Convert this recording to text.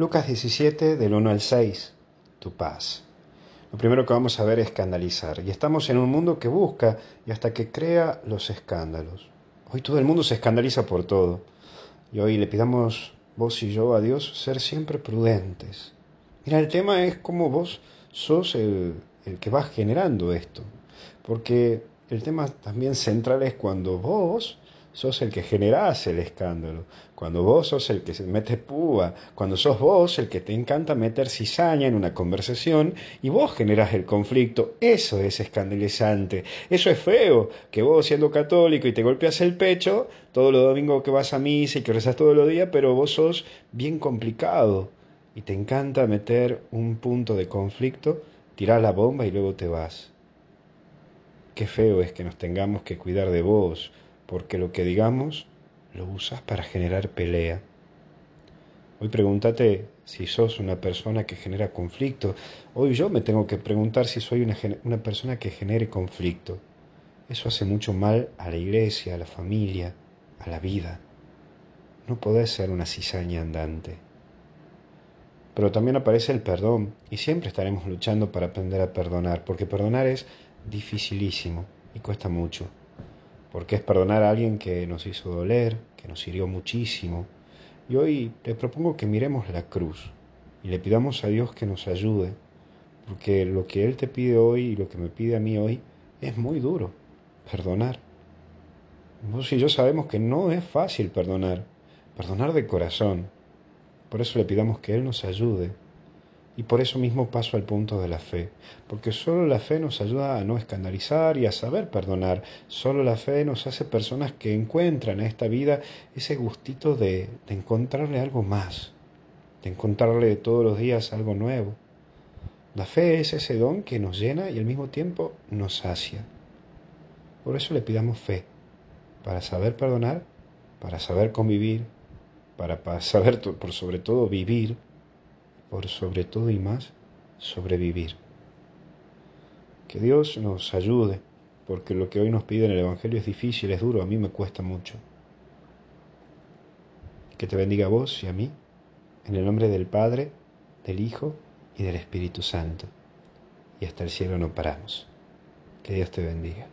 Lucas 17, del 1 al 6, tu paz. Lo primero que vamos a ver es escandalizar. Y estamos en un mundo que busca y hasta que crea los escándalos. Hoy todo el mundo se escandaliza por todo. Y hoy le pidamos vos y yo a Dios ser siempre prudentes. Mira, el tema es cómo vos sos el, el que vas generando esto. Porque el tema también central es cuando vos sos el que generás el escándalo, cuando vos sos el que mete púa, cuando sos vos el que te encanta meter cizaña en una conversación y vos generás el conflicto, eso es escandalizante, eso es feo, que vos siendo católico y te golpeas el pecho, todos los domingos que vas a misa y que rezas todos los días, pero vos sos bien complicado y te encanta meter un punto de conflicto, tirás la bomba y luego te vas. Qué feo es que nos tengamos que cuidar de vos, porque lo que digamos lo usas para generar pelea. Hoy pregúntate si sos una persona que genera conflicto. Hoy yo me tengo que preguntar si soy una, una, persona que genere conflicto. Eso hace mucho mal a la iglesia, a la familia, a la vida. No podés ser una cizaña andante. Pero también aparece el perdón y siempre estaremos luchando para aprender a perdonar, porque perdonar es dificilísimo y cuesta mucho porque es perdonar a alguien que nos hizo doler, que nos hirió muchísimo. Y hoy te propongo que miremos la cruz y le pidamos a Dios que nos ayude, porque lo que Él te pide hoy y lo que me pide a mí hoy es muy duro, perdonar. Vos y yo sabemos que no es fácil perdonar, perdonar de corazón. Por eso le pidamos que Él nos ayude y por eso mismo paso al punto de la fe, porque solo la fe nos ayuda a no escandalizar y a saber perdonar. Solo la fe nos hace personas que encuentran en esta vida ese gustito de, de encontrarle algo más, de encontrarle todos los días algo nuevo. La fe es ese don que nos llena y al mismo tiempo nos sacia. Por eso le pidamos fe, para saber perdonar, para saber convivir, para, saber por sobre todo vivir por sobre todo y más sobrevivir. Que Dios nos ayude, porque lo que hoy nos pide en el Evangelio es difícil, es duro, a mí me cuesta mucho. Que te bendiga a vos y a mí, en el nombre del Padre, del Hijo y del Espíritu Santo. Y hasta el cielo no paramos. Que Dios te bendiga.